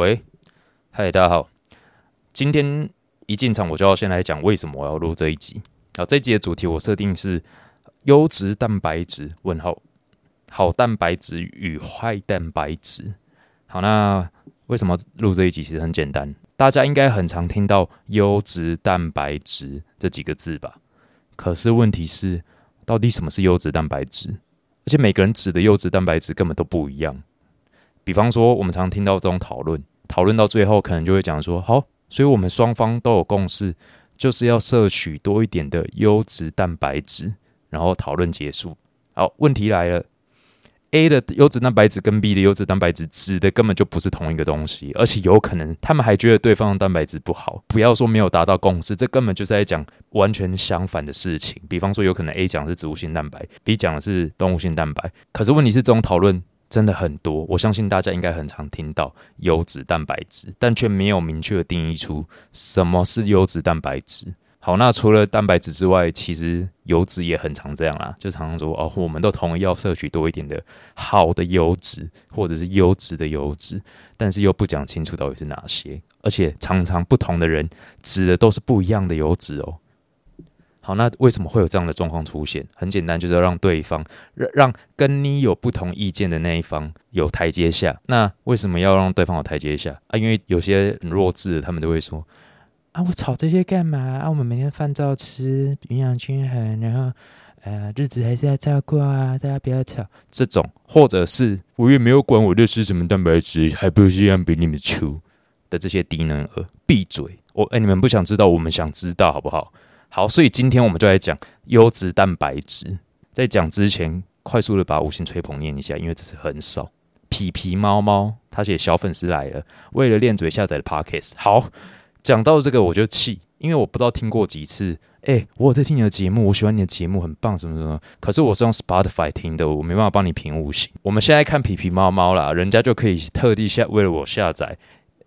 喂，嗨，大家好。今天一进场我就要先来讲为什么我要录这一集。好，这一集的主题我设定是优质蛋白质问号，好蛋白质与坏蛋白质。好，那为什么录这一集？其实很简单，大家应该很常听到优质蛋白质这几个字吧？可是问题是，到底什么是优质蛋白质？而且每个人指的优质蛋白质根本都不一样。比方说，我们常听到这种讨论，讨论到最后可能就会讲说，好，所以我们双方都有共识，就是要摄取多一点的优质蛋白质，然后讨论结束。好，问题来了，A 的优质蛋白质跟 B 的优质蛋白质指的根本就不是同一个东西，而且有可能他们还觉得对方的蛋白质不好。不要说没有达到共识，这根本就是在讲完全相反的事情。比方说，有可能 A 讲的是植物性蛋白，B 讲的是动物性蛋白，可是问题是这种讨论。真的很多，我相信大家应该很常听到优质蛋白质，但却没有明确的定义出什么是优质蛋白质。好，那除了蛋白质之外，其实油脂也很常这样啦，就常常说哦，我们都同意要摄取多一点的好的油脂，或者是优质的油脂，但是又不讲清楚到底是哪些，而且常常不同的人指的都是不一样的油脂哦。那为什么会有这样的状况出现？很简单，就是要让对方让让跟你有不同意见的那一方有台阶下。那为什么要让对方有台阶下啊？因为有些弱智，他们都会说啊，我吵这些干嘛啊？我们每天饭照吃，营养均衡，然后呃，日子还是要照过啊，大家不要吵。这种，或者是我也没有管我在吃什么蛋白质，还不是一样比你们粗的这些低能儿，闭嘴！我哎，你们不想知道，我们想知道，好不好？好，所以今天我们就来讲优质蛋白质。在讲之前，快速的把五星吹捧念一下，因为这是很少。皮皮猫猫他写小粉丝来了，为了练嘴下载的 Podcast。好，讲到这个我就气，因为我不知道听过几次。哎，我有在听你的节目，我喜欢你的节目，很棒，什么什么。可是我是用 Spotify 听的，我没办法帮你评五星。我们现在看皮皮猫猫啦，人家就可以特地下为了我下载。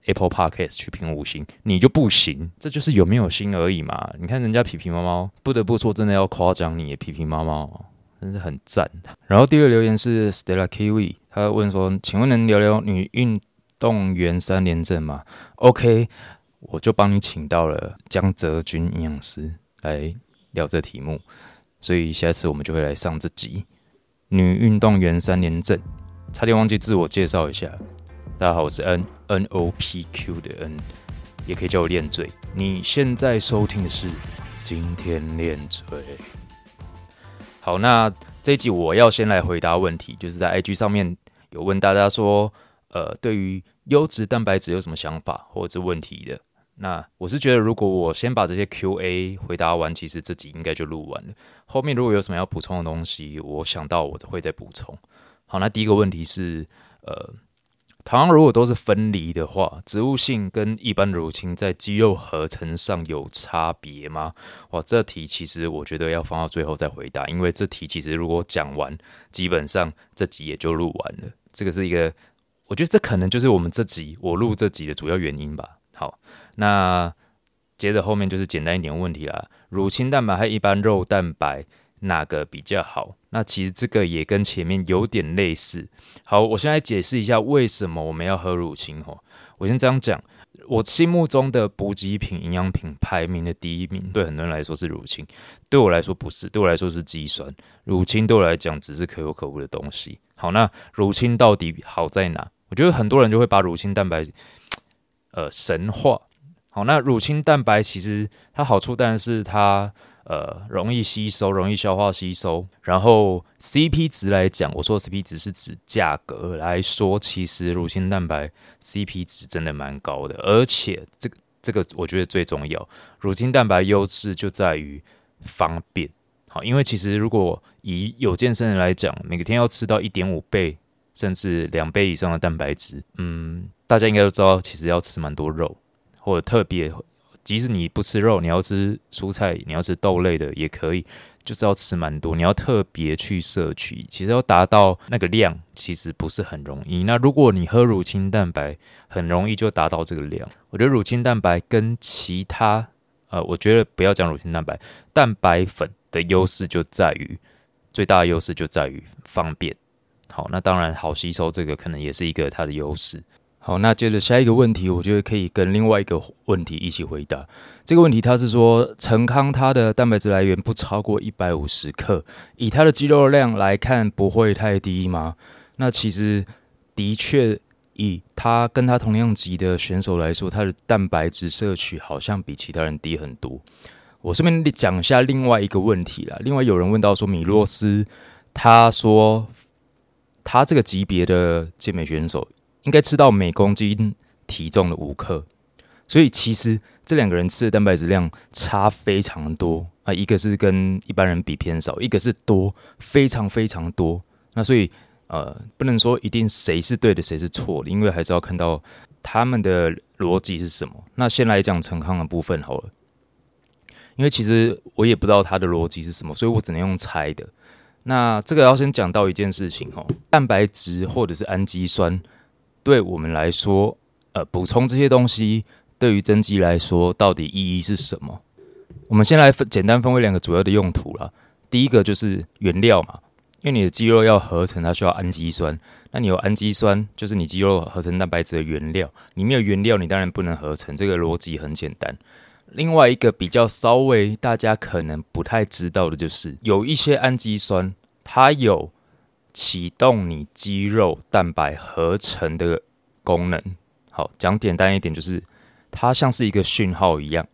Apple Podcast 去评五星，你就不行，这就是有没有心而已嘛。你看人家皮皮猫猫，不得不说，真的要夸奖你，皮皮猫猫真是很赞。然后第二留言是 Stella Kiwi，他问说：“请问能聊聊女运动员三连症吗？”OK，我就帮你请到了江泽君营养师来聊这题目，所以下次我们就会来上这集女运动员三连症。差点忘记自我介绍一下。大家好，我是 N N O P Q 的 N，也可以叫我练嘴。你现在收听的是今天练嘴。好，那这一集我要先来回答问题，就是在 IG 上面有问大家说，呃，对于优质蛋白质有什么想法或者是问题的？那我是觉得，如果我先把这些 Q&A 回答完，其实这集应该就录完了。后面如果有什么要补充的东西，我想到我会再补充。好，那第一个问题是，呃。糖如果都是分离的话，植物性跟一般乳清在肌肉合成上有差别吗？哇，这题其实我觉得要放到最后再回答，因为这题其实如果讲完，基本上这集也就录完了。这个是一个，我觉得这可能就是我们这集我录这集的主要原因吧。好，那接着后面就是简单一点问题啦，乳清蛋白和一般肉蛋白。哪个比较好？那其实这个也跟前面有点类似。好，我先来解释一下为什么我们要喝乳清哦。我先这样讲，我心目中的补给品、营养品排名的第一名，对很多人来说是乳清，对我来说不是，对我来说是肌酸。乳清对我来讲只是可有可无的东西。好，那乳清到底好在哪？我觉得很多人就会把乳清蛋白呃神话。好，那乳清蛋白其实它好处当然是它。呃，容易吸收，容易消化吸收。然后 CP 值来讲，我说 CP 值是指价格来说，其实乳清蛋白 CP 值真的蛮高的。而且这个这个，我觉得最重要，乳清蛋白优势就在于方便。好，因为其实如果以有健身人来讲，每天要吃到一点五倍甚至两倍以上的蛋白质，嗯，大家应该都知道，其实要吃蛮多肉，或者特别。即使你不吃肉，你要吃蔬菜，你要吃豆类的也可以，就是要吃蛮多。你要特别去摄取，其实要达到那个量，其实不是很容易。那如果你喝乳清蛋白，很容易就达到这个量。我觉得乳清蛋白跟其他，呃，我觉得不要讲乳清蛋白，蛋白粉的优势就在于最大的优势就在于方便。好，那当然好吸收，这个可能也是一个它的优势。好，那接着下一个问题，我觉得可以跟另外一个问题一起回答。这个问题他是说，陈康他的蛋白质来源不超过一百五十克，以他的肌肉量来看，不会太低吗？那其实的确，以他跟他同样级的选手来说，他的蛋白质摄取好像比其他人低很多。我顺便讲一下另外一个问题啦。另外有人问到说，米洛斯他说他这个级别的健美选手。应该吃到每公斤体重的五克，所以其实这两个人吃的蛋白质量差非常多啊，一个是跟一般人比偏少，一个是多，非常非常多。那所以呃，不能说一定谁是对的，谁是错的，因为还是要看到他们的逻辑是什么。那先来讲陈康的部分好了，因为其实我也不知道他的逻辑是什么，所以我只能用猜的。那这个要先讲到一件事情哦，蛋白质或者是氨基酸。对我们来说，呃，补充这些东西对于增肌来说到底意义是什么？我们先来分简单分为两个主要的用途了。第一个就是原料嘛，因为你的肌肉要合成，它需要氨基酸。那你有氨基酸，就是你肌肉合成蛋白质的原料。你没有原料，你当然不能合成。这个逻辑很简单。另外一个比较稍微大家可能不太知道的就是，有一些氨基酸，它有。启动你肌肉蛋白合成的功能，好讲简单一点，就是它像是一个讯号一样，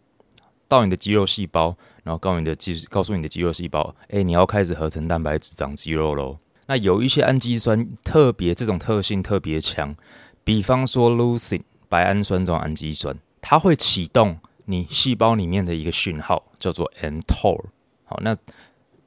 到你的肌肉细胞，然后告诉你的肌，告诉你的肌肉细胞，哎，你要开始合成蛋白质长肌肉喽。那有一些氨基酸特别这种特性特别强，比方说 leucine 白氨酸这种氨基酸，它会启动你细胞里面的一个讯号，叫做 mTOR。好，那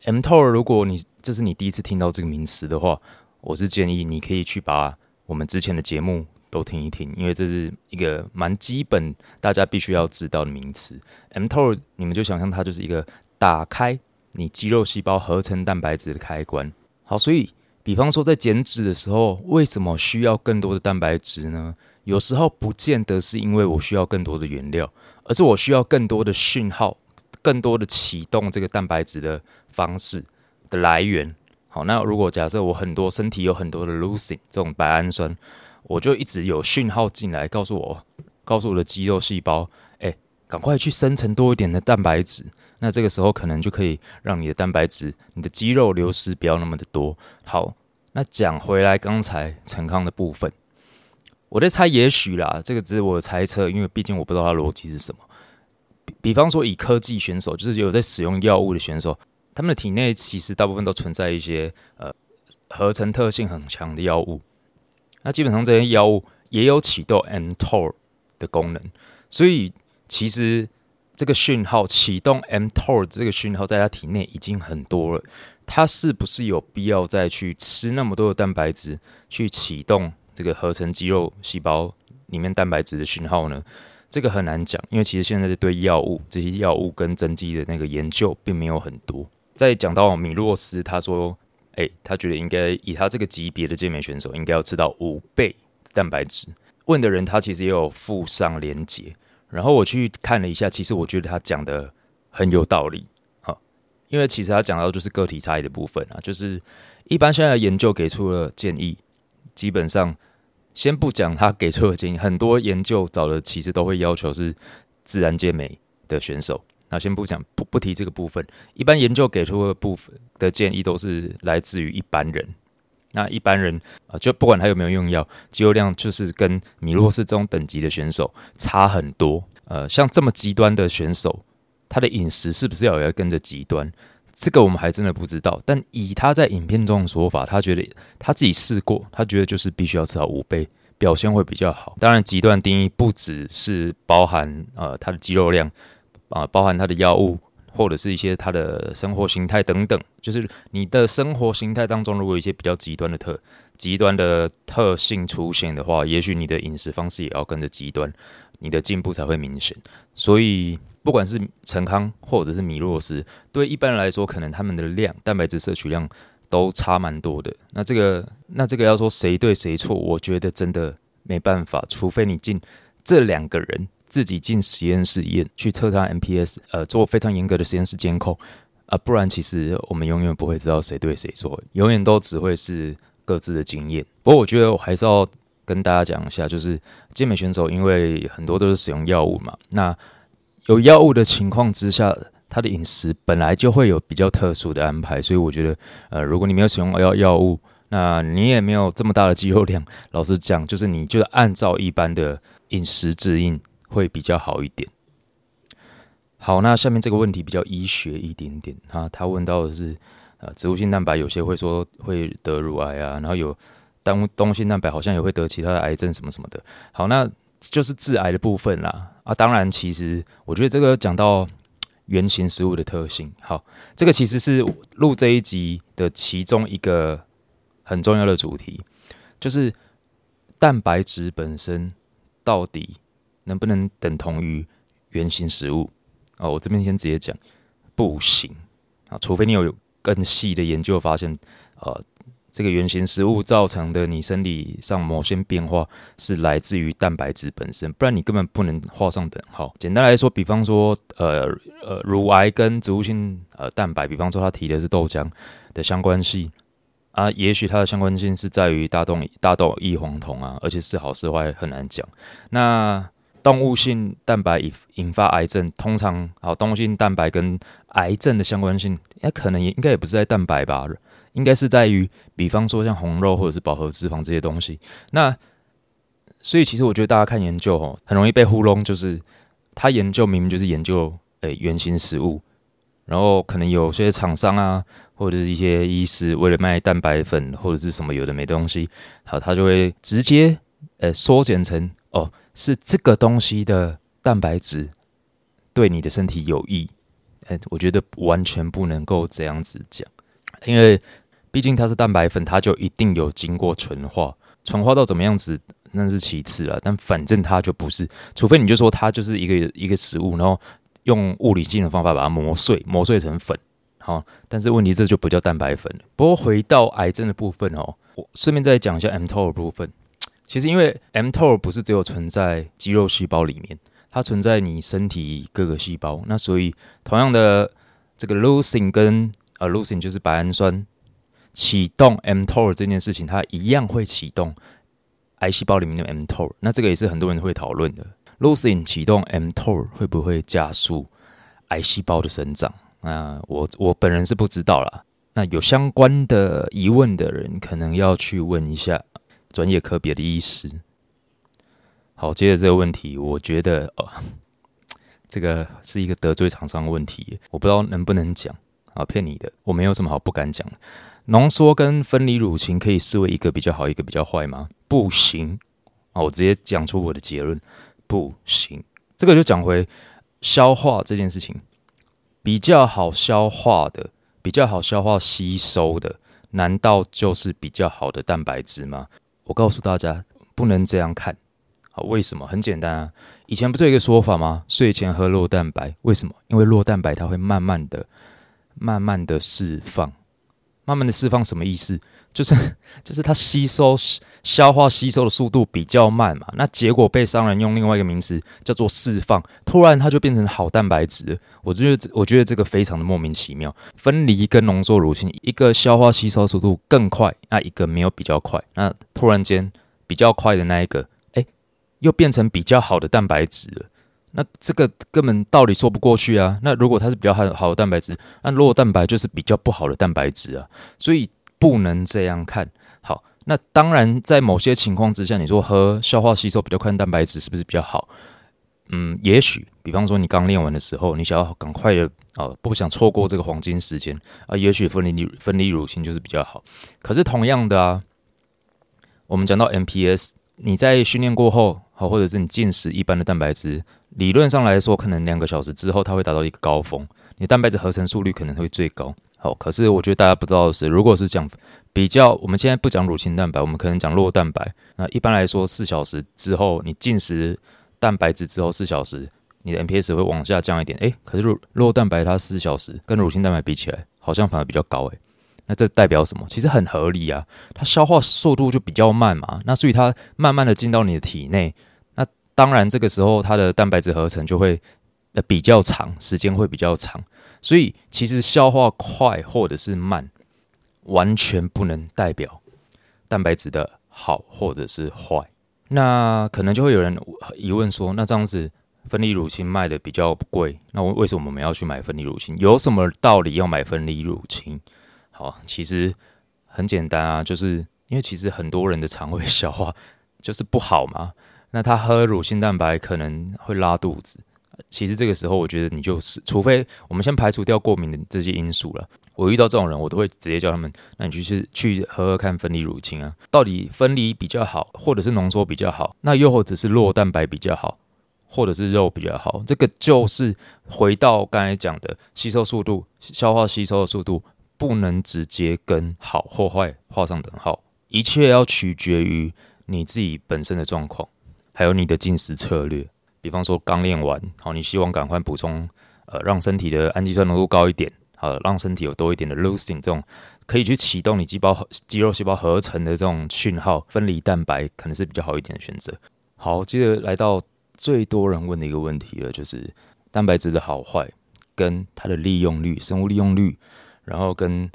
mTOR，如果你这是你第一次听到这个名词的话，我是建议你可以去把我们之前的节目都听一听，因为这是一个蛮基本、大家必须要知道的名词。mTOR，你们就想象它就是一个打开你肌肉细胞合成蛋白质的开关。好，所以比方说在减脂的时候，为什么需要更多的蛋白质呢？有时候不见得是因为我需要更多的原料，而是我需要更多的讯号。更多的启动这个蛋白质的方式的来源，好，那如果假设我很多身体有很多的 leucine 这种白氨酸，我就一直有讯号进来告诉我，告诉我的肌肉细胞，哎，赶快去生成多一点的蛋白质。那这个时候可能就可以让你的蛋白质、你的肌肉流失不要那么的多。好，那讲回来刚才陈康的部分，我在猜，也许啦，这个只是我的猜测，因为毕竟我不知道它逻辑是什么。比比方说，以科技选手，就是有在使用药物的选手，他们的体内其实大部分都存在一些呃合成特性很强的药物。那基本上这些药物也有启动 mTOR 的功能，所以其实这个讯号启动 mTOR 这个讯号在他体内已经很多了。他是不是有必要再去吃那么多的蛋白质去启动这个合成肌肉细胞里面蛋白质的讯号呢？这个很难讲，因为其实现在对药物这些药物跟增肌的那个研究并没有很多。再讲到米洛斯，他说：“诶，他觉得应该以他这个级别的健美选手，应该要吃到五倍蛋白质。”问的人他其实也有附上连结，然后我去看了一下，其实我觉得他讲的很有道理。好，因为其实他讲到就是个体差异的部分啊，就是一般现在研究给出了建议，基本上。先不讲他给出的建议，很多研究找的其实都会要求是自然健美的选手。那先不讲，不不提这个部分。一般研究给出的部分的建议都是来自于一般人。那一般人啊，就不管他有没有用药，肌肉量就是跟米洛斯这种等级的选手差很多。呃，像这么极端的选手，他的饮食是不是要要跟着极端？这个我们还真的不知道，但以他在影片中的说法，他觉得他自己试过，他觉得就是必须要吃到五倍，表现会比较好。当然，极端定义不只是包含呃他的肌肉量啊，包含他的药物或者是一些他的生活形态等等。就是你的生活形态当中，如果有一些比较极端的特极端的特性出现的话，也许你的饮食方式也要跟着极端，你的进步才会明显。所以。不管是陈康或者是米洛斯，对一般人来说，可能他们的量蛋白质摄取量都差蛮多的。那这个，那这个要说谁对谁错，我觉得真的没办法，除非你进这两个人自己进实验室验去测他 MPS，呃，做非常严格的实验室监控啊，不然其实我们永远不会知道谁对谁错，永远都只会是各自的经验。不过我觉得我还是要跟大家讲一下，就是健美选手因为很多都是使用药物嘛，那有药物的情况之下，他的饮食本来就会有比较特殊的安排，所以我觉得，呃，如果你没有使用药药物，那你也没有这么大的肌肉量，老实讲，就是你就按照一般的饮食指引会比较好一点。好，那下面这个问题比较医学一点点啊，他问到的是，呃，植物性蛋白有些会说会得乳癌啊，然后有单东性蛋白好像也会得其他的癌症什么什么的。好，那就是致癌的部分啦啊，当然，其实我觉得这个讲到原型食物的特性，好，这个其实是录这一集的其中一个很重要的主题，就是蛋白质本身到底能不能等同于原型食物。哦，我这边先直接讲，不行啊，除非你有更细的研究发现，呃，这个原型食物造成的你生理上某些变化是来自于蛋白质本身，不然你根本不能画上等号。简单来说，比方说，呃呃，乳癌跟植物性呃蛋白，比方说他提的是豆浆的相关性啊，也许它的相关性是在于大豆大豆异黄酮啊，而且是好是坏很难讲。那动物性蛋白引引发癌症，通常好，动物性蛋白跟癌症的相关性，哎，可能也应该也不是在蛋白吧，应该是在于，比方说像红肉或者是饱和脂肪这些东西。那所以其实我觉得大家看研究哦，很容易被糊弄，就是他研究明明就是研究诶原型食物，然后可能有些厂商啊，或者是一些医师为了卖蛋白粉或者是什么有的没东西，好，他就会直接诶缩减成哦。是这个东西的蛋白质对你的身体有益，哎，我觉得完全不能够这样子讲，因为毕竟它是蛋白粉，它就一定有经过纯化，纯化到怎么样子那是其次了，但反正它就不是，除非你就说它就是一个一个食物，然后用物理性的方法把它磨碎，磨碎成粉，好，但是问题这就不叫蛋白粉。不过回到癌症的部分哦，我顺便再讲一下 mTOR 部分。其实，因为 mTOR 不是只有存在肌肉细胞里面，它存在你身体各个细胞。那所以，同样的这个 leucine 跟呃 leucine 就是白氨酸启动 mTOR 这件事情，它一样会启动癌细胞里面的 mTOR。那这个也是很多人会讨论的，leucine 启动 mTOR 会不会加速癌细胞的生长？那我我本人是不知道啦。那有相关的疑问的人，可能要去问一下。专业科别的医师，好，接着这个问题，我觉得哦，这个是一个得罪厂商的问题，我不知道能不能讲啊，骗你的，我没有什么好不敢讲。浓缩跟分离乳清可以视为一个比较好，一个比较坏吗？不行啊，我直接讲出我的结论，不行。这个就讲回消化这件事情，比较好消化的，比较好消化吸收的，难道就是比较好的蛋白质吗？我告诉大家，不能这样看。好，为什么？很简单啊。以前不是有一个说法吗？睡前喝酪蛋白，为什么？因为酪蛋白它会慢慢的、慢慢的释放。慢慢的释放什么意思？就是 就是它吸收、消化、吸收的速度比较慢嘛。那结果被商人用另外一个名词叫做释放，突然它就变成好蛋白质。我觉得我觉得这个非常的莫名其妙。分离跟浓缩乳清，一个消化吸收速度更快，那一个没有比较快。那突然间比较快的那一个，哎，又变成比较好的蛋白质了。那这个根本道理说不过去啊！那如果它是比较好好的蛋白质，那弱蛋白就是比较不好的蛋白质啊，所以不能这样看。好，那当然在某些情况之下，你说喝消化吸收比较快的蛋白质是不是比较好？嗯，也许，比方说你刚练完的时候，你想要赶快的啊，不想错过这个黄金时间啊，也许分离分离乳清就是比较好。可是同样的啊，我们讲到 MPS，你在训练过后，好，或者是你进食一般的蛋白质。理论上来说，可能两个小时之后，它会达到一个高峰，你蛋白质合成速率可能会最高。好，可是我觉得大家不知道的是，如果是讲比较，我们现在不讲乳清蛋白，我们可能讲酪蛋白。那一般来说，四小时之后，你进食蛋白质之后四小时，你的 MPS 会往下降一点。诶，可是酪酪蛋白它四小时跟乳清蛋白比起来，好像反而比较高。诶，那这代表什么？其实很合理啊，它消化速度就比较慢嘛，那所以它慢慢的进到你的体内。当然，这个时候它的蛋白质合成就会呃比较长，时间会比较长。所以其实消化快或者是慢，完全不能代表蛋白质的好或者是坏。那可能就会有人疑问说，那这样子分离乳清卖的比较贵，那为什么我们要去买分离乳清？有什么道理要买分离乳清？好，其实很简单啊，就是因为其实很多人的肠胃消化就是不好嘛，那他喝乳清蛋白可能会拉肚子。其实这个时候，我觉得你就是，除非我们先排除掉过敏的这些因素了。我遇到这种人，我都会直接叫他们，那你就是去喝喝看分离乳清啊，到底分离比较好，或者是浓缩比较好，那又或者是弱蛋白比较好，或者是肉比较好，这个就是回到刚才讲的吸收速度、消化吸收的速度，不能直接跟好或坏画上等号，一切要取决于你自己本身的状况，还有你的进食策略。比方说刚练完，好，你希望赶快补充，呃，让身体的氨基酸浓度高一点，好，让身体有多一点的 leucine 这种可以去启动你肌胞肌肉细胞合成的这种讯号，分离蛋白可能是比较好一点的选择。好，接着来到最多人问的一个问题了，就是蛋白质的好坏跟它的利用率、生物利用率，然后跟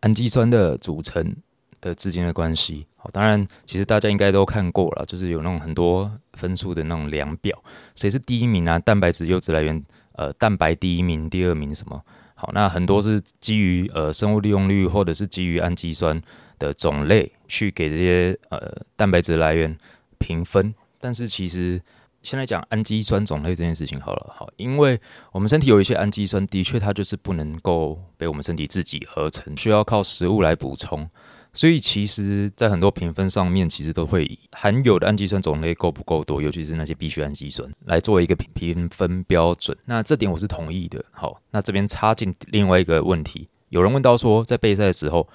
氨基酸的组成。的之间的关系，好，当然，其实大家应该都看过了，就是有那种很多分数的那种量表，谁是第一名啊？蛋白质优质来源，呃，蛋白第一名，第二名什么？好，那很多是基于呃生物利用率，或者是基于氨基酸的种类去给这些呃蛋白质来源评分。但是其实先来讲氨基酸种类这件事情好了，好，因为我们身体有一些氨基酸，的确它就是不能够被我们身体自己合成，需要靠食物来补充。所以其实，在很多评分上面，其实都会以含有的氨基酸种类够不够多，尤其是那些必需氨基酸，来作为一个评评分标准。那这点我是同意的。好，那这边插进另外一个问题，有人问到说，在备赛的时候，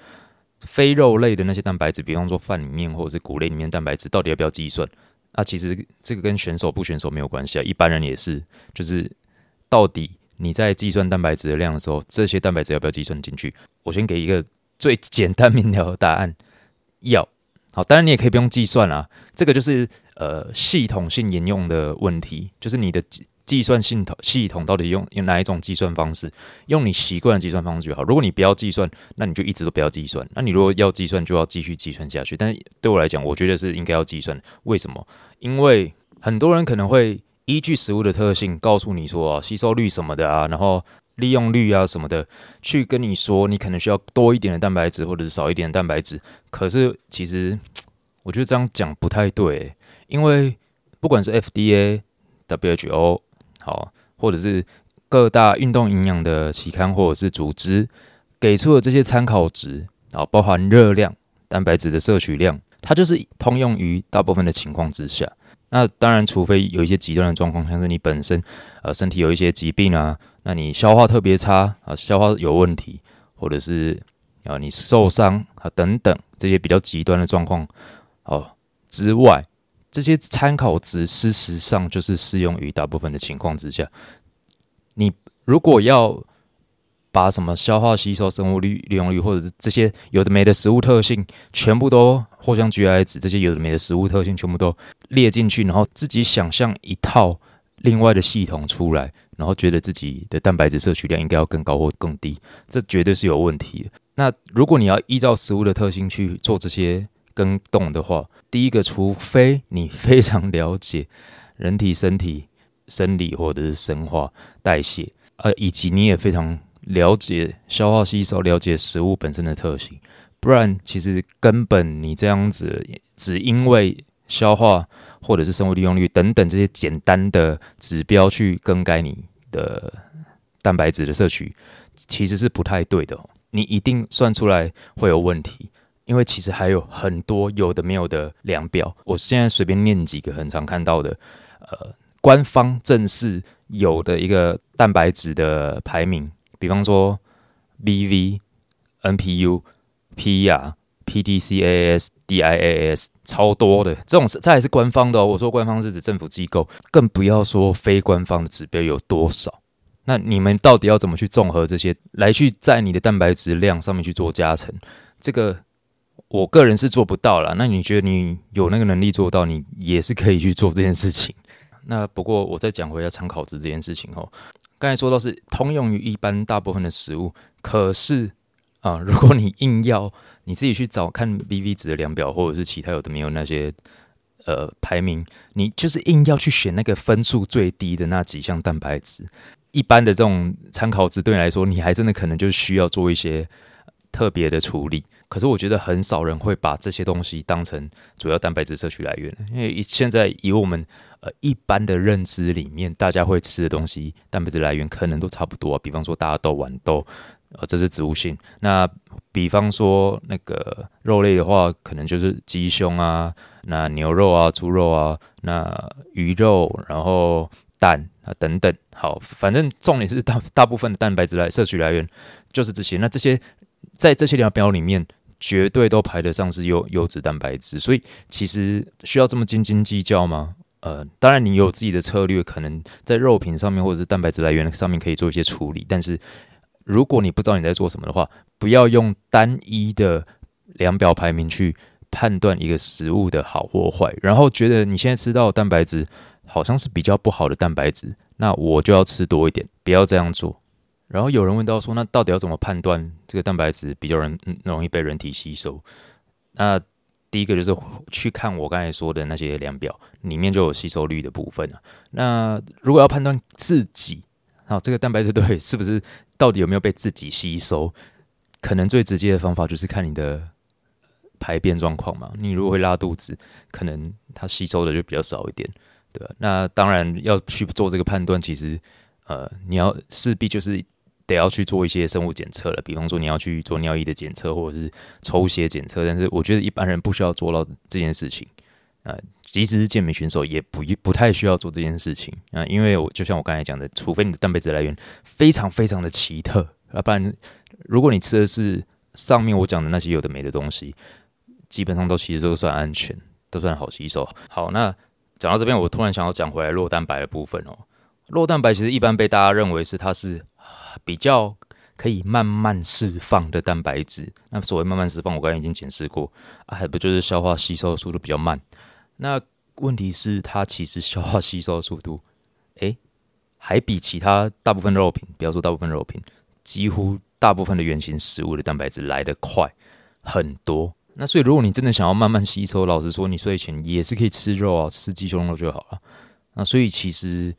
非肉类的那些蛋白质，比方说饭里面或者是谷类里面蛋白质，到底要不要计算？那其实这个跟选手不选手没有关系啊，一般人也是，就是到底你在计算蛋白质的量的时候，这些蛋白质要不要计算进去？我先给一个。最简单明了的答案，要好。当然你也可以不用计算啊，这个就是呃系统性沿用的问题，就是你的计算系统系统到底用用哪一种计算方式，用你习惯的计算方式就好。如果你不要计算，那你就一直都不要计算。那你如果要计算，就要继续计算下去。但对我来讲，我觉得是应该要计算。为什么？因为很多人可能会依据食物的特性告诉你说吸收率什么的啊，然后。利用率啊什么的，去跟你说，你可能需要多一点的蛋白质，或者是少一点的蛋白质。可是其实我觉得这样讲不太对，因为不管是 FDA、WHO 好，或者是各大运动营养的期刊或者是组织给出的这些参考值啊，包含热量、蛋白质的摄取量，它就是通用于大部分的情况之下。那当然，除非有一些极端的状况，像是你本身呃身体有一些疾病啊，那你消化特别差啊，消化有问题，或者是啊你受伤啊等等这些比较极端的状况哦之外，这些参考值事实上就是适用于大部分的情况之下。你如果要把什么消化吸收、生物率、利用率，或者是这些有的没的食物特性，全部都或像 GI 值这些有的没的食物特性，全部都列进去，然后自己想象一套另外的系统出来，然后觉得自己的蛋白质摄取量应该要更高或更低，这绝对是有问题的。那如果你要依照食物的特性去做这些更动的话，第一个，除非你非常了解人体身体生理或者是生化代谢，呃，以及你也非常。了解消化吸收，了解食物本身的特性，不然其实根本你这样子只因为消化或者是生物利用率等等这些简单的指标去更改你的蛋白质的摄取，其实是不太对的。你一定算出来会有问题，因为其实还有很多有的没有的量表。我现在随便念几个很常看到的，呃，官方正式有的一个蛋白质的排名。比方说，BV、NPU、PR、，P D C A S D I A S，超多的，这种是这还是官方的哦。我说官方是指政府机构，更不要说非官方的指标有多少。那你们到底要怎么去综合这些，来去在你的蛋白质量上面去做加成？这个我个人是做不到了。那你觉得你有那个能力做到，你也是可以去做这件事情。那不过我再讲回来参考值这件事情哦。刚才说到是通用于一般大部分的食物，可是啊，如果你硬要你自己去找看 BV 值的量表，或者是其他有的没有那些呃排名，你就是硬要去选那个分数最低的那几项蛋白质。一般的这种参考值对你来说，你还真的可能就需要做一些特别的处理。可是我觉得很少人会把这些东西当成主要蛋白质摄取来源，因为现在以我们呃一般的认知里面，大家会吃的东西蛋白质来源可能都差不多。比方说大豆、豌豆，呃，这是植物性。那比方说那个肉类的话，可能就是鸡胸啊，那牛肉啊、猪肉啊，那鱼肉，然后蛋啊等等。好，反正重点是大大部分的蛋白质来摄取来源就是这些。那这些在这些量表里面。绝对都排得上是优优质蛋白质，所以其实需要这么斤斤计较吗？呃，当然你有自己的策略，可能在肉品上面或者是蛋白质来源上面可以做一些处理。但是如果你不知道你在做什么的话，不要用单一的量表排名去判断一个食物的好或坏，然后觉得你现在吃到蛋白质好像是比较不好的蛋白质，那我就要吃多一点，不要这样做。然后有人问到说，那到底要怎么判断这个蛋白质比较容容易被人体吸收？那第一个就是去看我刚才说的那些量表，里面就有吸收率的部分啊。那如果要判断自己，好这个蛋白质对是不是到底有没有被自己吸收？可能最直接的方法就是看你的排便状况嘛。你如果会拉肚子，可能它吸收的就比较少一点，对吧？那当然要去做这个判断，其实呃，你要势必就是。得要去做一些生物检测了，比方说你要去做尿液的检测或者是抽血检测，但是我觉得一般人不需要做到这件事情，啊，即使是健美选手也不不太需要做这件事情啊，因为我就像我刚才讲的，除非你的蛋白质来源非常非常的奇特，啊不然如果你吃的是上面我讲的那些有的没的东西，基本上都其实都算安全，都算好吸收。好，那讲到这边，我突然想要讲回来弱蛋白的部分哦，弱蛋白其实一般被大家认为是它是。比较可以慢慢释放的蛋白质，那所谓慢慢释放，我刚才已经解释过啊，还不就是消化吸收的速度比较慢？那问题是它其实消化吸收的速度，诶，还比其他大部分肉品，不要说大部分肉品，几乎大部分的原型食物的蛋白质来得快很多。那所以如果你真的想要慢慢吸收，老实说，你睡前也是可以吃肉啊，吃鸡胸肉就好了。那所以其实。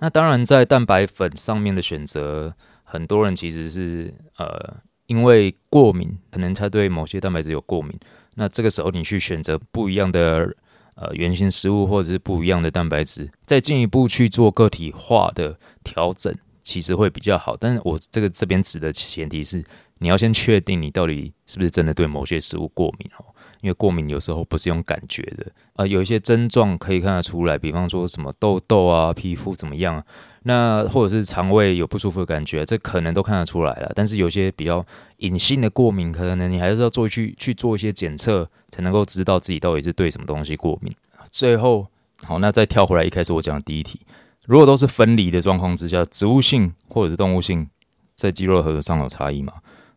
那当然，在蛋白粉上面的选择，很多人其实是呃，因为过敏，可能他对某些蛋白质有过敏。那这个时候，你去选择不一样的呃原型食物，或者是不一样的蛋白质，再进一步去做个体化的调整，其实会比较好。但是我这个这边指的前提是，你要先确定你到底是不是真的对某些食物过敏哦。因为过敏有时候不是用感觉的，啊，有一些症状可以看得出来，比方说什么痘痘啊、皮肤怎么样，那或者是肠胃有不舒服的感觉，这可能都看得出来了。但是有些比较隐性的过敏，可能你还是要做去去做一些检测，才能够知道自己到底是对什么东西过敏。最后，好，那再跳回来一开始我讲的第一题，如果都是分离的状况之下，植物性或者是动物性在肌肉合成上有差异吗？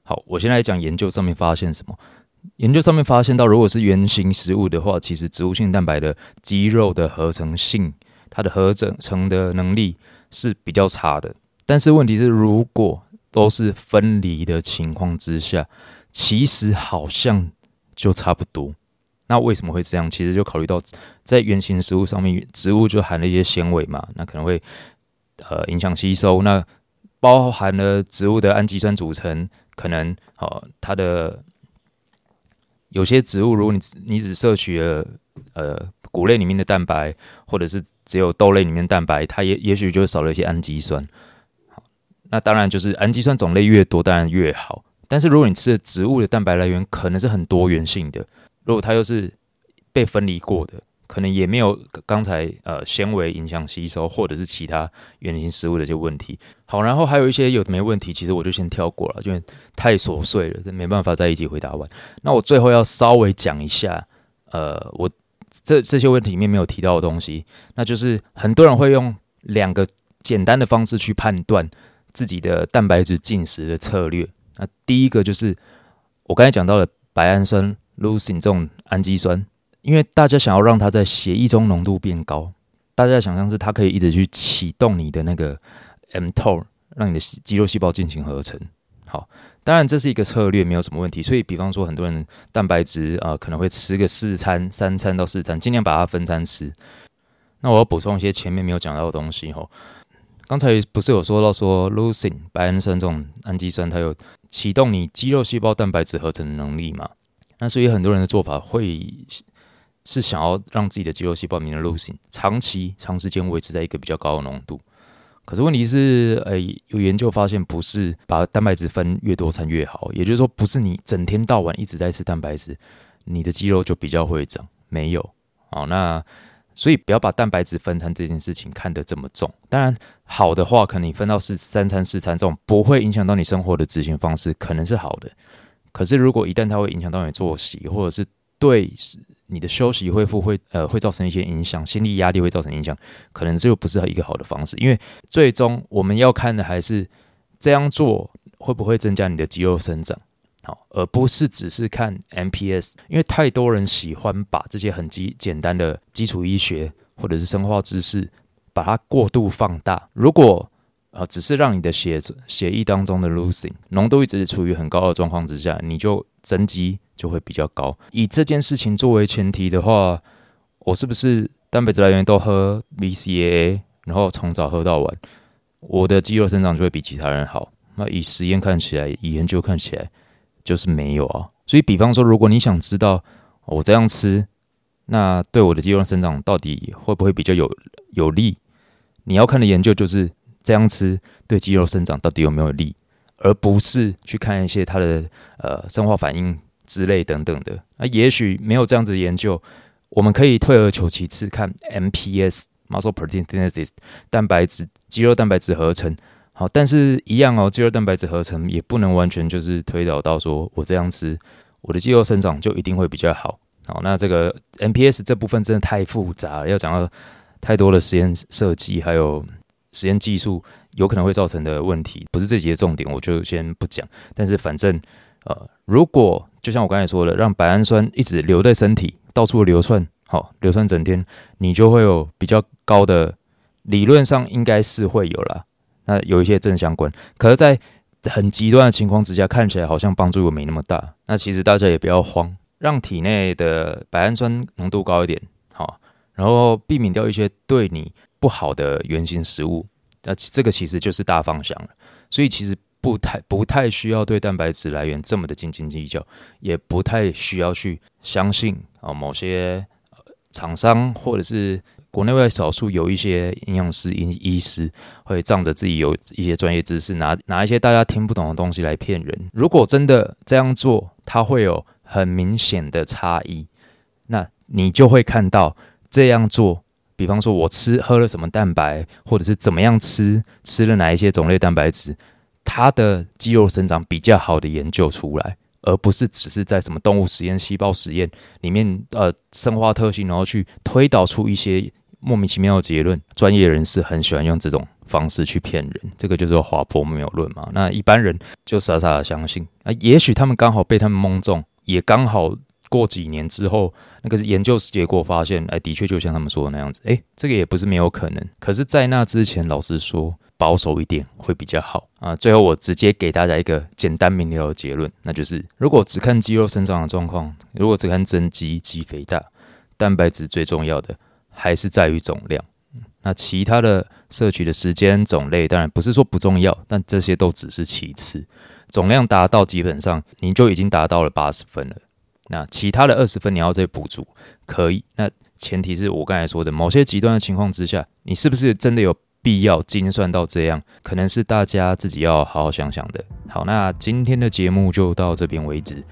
好，我先来讲研究上面发现什么。研究上面发现到，如果是原型食物的话，其实植物性蛋白的肌肉的合成性，它的合成成的能力是比较差的。但是问题是，如果都是分离的情况之下，其实好像就差不多。那为什么会这样？其实就考虑到在原型食物上面，植物就含了一些纤维嘛，那可能会呃影响吸收。那包含了植物的氨基酸组成，可能哦它的。有些植物，如果你你只摄取了呃谷类里面的蛋白，或者是只有豆类里面蛋白，它也也许就少了一些氨基酸。好，那当然就是氨基酸种类越多，当然越好。但是如果你吃的植物的蛋白来源可能是很多元性的，如果它又是被分离过的。可能也没有刚才呃纤维影响吸收，或者是其他原型食物的一些问题。好，然后还有一些有的没问题，其实我就先跳过了，因为太琐碎了，没办法在一起回答完。那我最后要稍微讲一下，呃，我这这些问题里面没有提到的东西，那就是很多人会用两个简单的方式去判断自己的蛋白质进食的策略。那第一个就是我刚才讲到的白氨酸 leucine 这种氨基酸。因为大家想要让它在血液中浓度变高，大家想象是它可以一直去启动你的那个 mTOR，让你的肌肉细胞进行合成。好，当然这是一个策略，没有什么问题。所以，比方说很多人蛋白质啊，可能会吃个四餐、三餐到四餐，尽量把它分餐吃。那我要补充一些前面没有讲到的东西哈。刚才不是有说到说 leucine 白氨酸这种氨基酸，它有启动你肌肉细胞蛋白质合成的能力嘛？那所以很多人的做法会是想要让自己的肌肉细胞里面的乳清长期长时间维持在一个比较高的浓度。可是问题是，诶，有研究发现，不是把蛋白质分越多餐越好，也就是说，不是你整天到晚一直在吃蛋白质，你的肌肉就比较会长，没有。好，那。所以不要把蛋白质分餐这件事情看得这么重。当然，好的话，可能你分到四三餐四餐这种不会影响到你生活的执行方式，可能是好的。可是如果一旦它会影响到你作息，或者是对你的休息恢复会呃会造成一些影响，心理压力会造成影响，可能这又不是一个好的方式。因为最终我们要看的还是这样做会不会增加你的肌肉生长。好，而不是只是看 MPS，因为太多人喜欢把这些很基简单的基础医学或者是生化知识，把它过度放大。如果呃只是让你的血血液当中的 leucine 浓度一直处于很高的状况之下，你就增肌就会比较高。以这件事情作为前提的话，我是不是蛋白质来源都喝 BCAA，然后从早喝到晚，我的肌肉生长就会比其他人好？那以实验看起来，以研究看起来。就是没有啊，所以比方说，如果你想知道我这样吃，那对我的肌肉生长到底会不会比较有有利？你要看的研究就是这样吃对肌肉生长到底有没有利，而不是去看一些它的呃生化反应之类等等的。那也许没有这样子研究，我们可以退而求其次，看 MPS（Muscle Protein Synthesis） 蛋白质肌肉蛋白质合成。好，但是一样哦，肌肉蛋白质合成也不能完全就是推导到说我这样吃，我的肌肉生长就一定会比较好。好，那这个 MPS 这部分真的太复杂了，要讲到太多的实验设计还有实验技术，有可能会造成的问题，不是这节重点，我就先不讲。但是反正呃，如果就像我刚才说的，让白氨酸一直留在身体，到处流窜，好流窜整天，你就会有比较高的，理论上应该是会有啦。那有一些正相关，可是，在很极端的情况之下，看起来好像帮助又没那么大。那其实大家也不要慌，让体内的白氨酸浓度高一点，好，然后避免掉一些对你不好的原型食物。那这个其实就是大方向了。所以其实不太不太需要对蛋白质来源这么的斤斤计较，也不太需要去相信啊某些厂商或者是。国内外少数有一些营养师、医医师会仗着自己有一些专业知识，拿拿一些大家听不懂的东西来骗人。如果真的这样做，它会有很明显的差异，那你就会看到这样做。比方说，我吃喝了什么蛋白，或者是怎么样吃，吃了哪一些种类蛋白质，它的肌肉生长比较好的研究出来。而不是只是在什么动物实验、细胞实验里面，呃，生化特性，然后去推导出一些莫名其妙的结论。专业人士很喜欢用这种方式去骗人，这个就是滑坡谬论嘛。那一般人就傻傻的相信啊，也许他们刚好被他们蒙中，也刚好过几年之后，那个研究结果发现，哎，的确就像他们说的那样子，哎，这个也不是没有可能。可是，在那之前，老实说。保守一点会比较好啊！最后我直接给大家一个简单明了的结论，那就是如果只看肌肉生长的状况，如果只看增肌、肌肥大，蛋白质最重要的还是在于总量。那其他的摄取的时间、种类，当然不是说不重要，但这些都只是其次。总量达到，基本上你就已经达到了八十分了。那其他的二十分你要再补足，可以。那前提是我刚才说的，某些极端的情况之下，你是不是真的有？必要精算到这样，可能是大家自己要好好想想的。好，那今天的节目就到这边为止。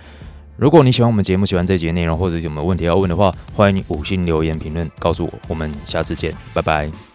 如果你喜欢我们节目，喜欢这节内容，或者有什么问题要问的话，欢迎你五星留言评论告诉我。我们下次见，拜拜。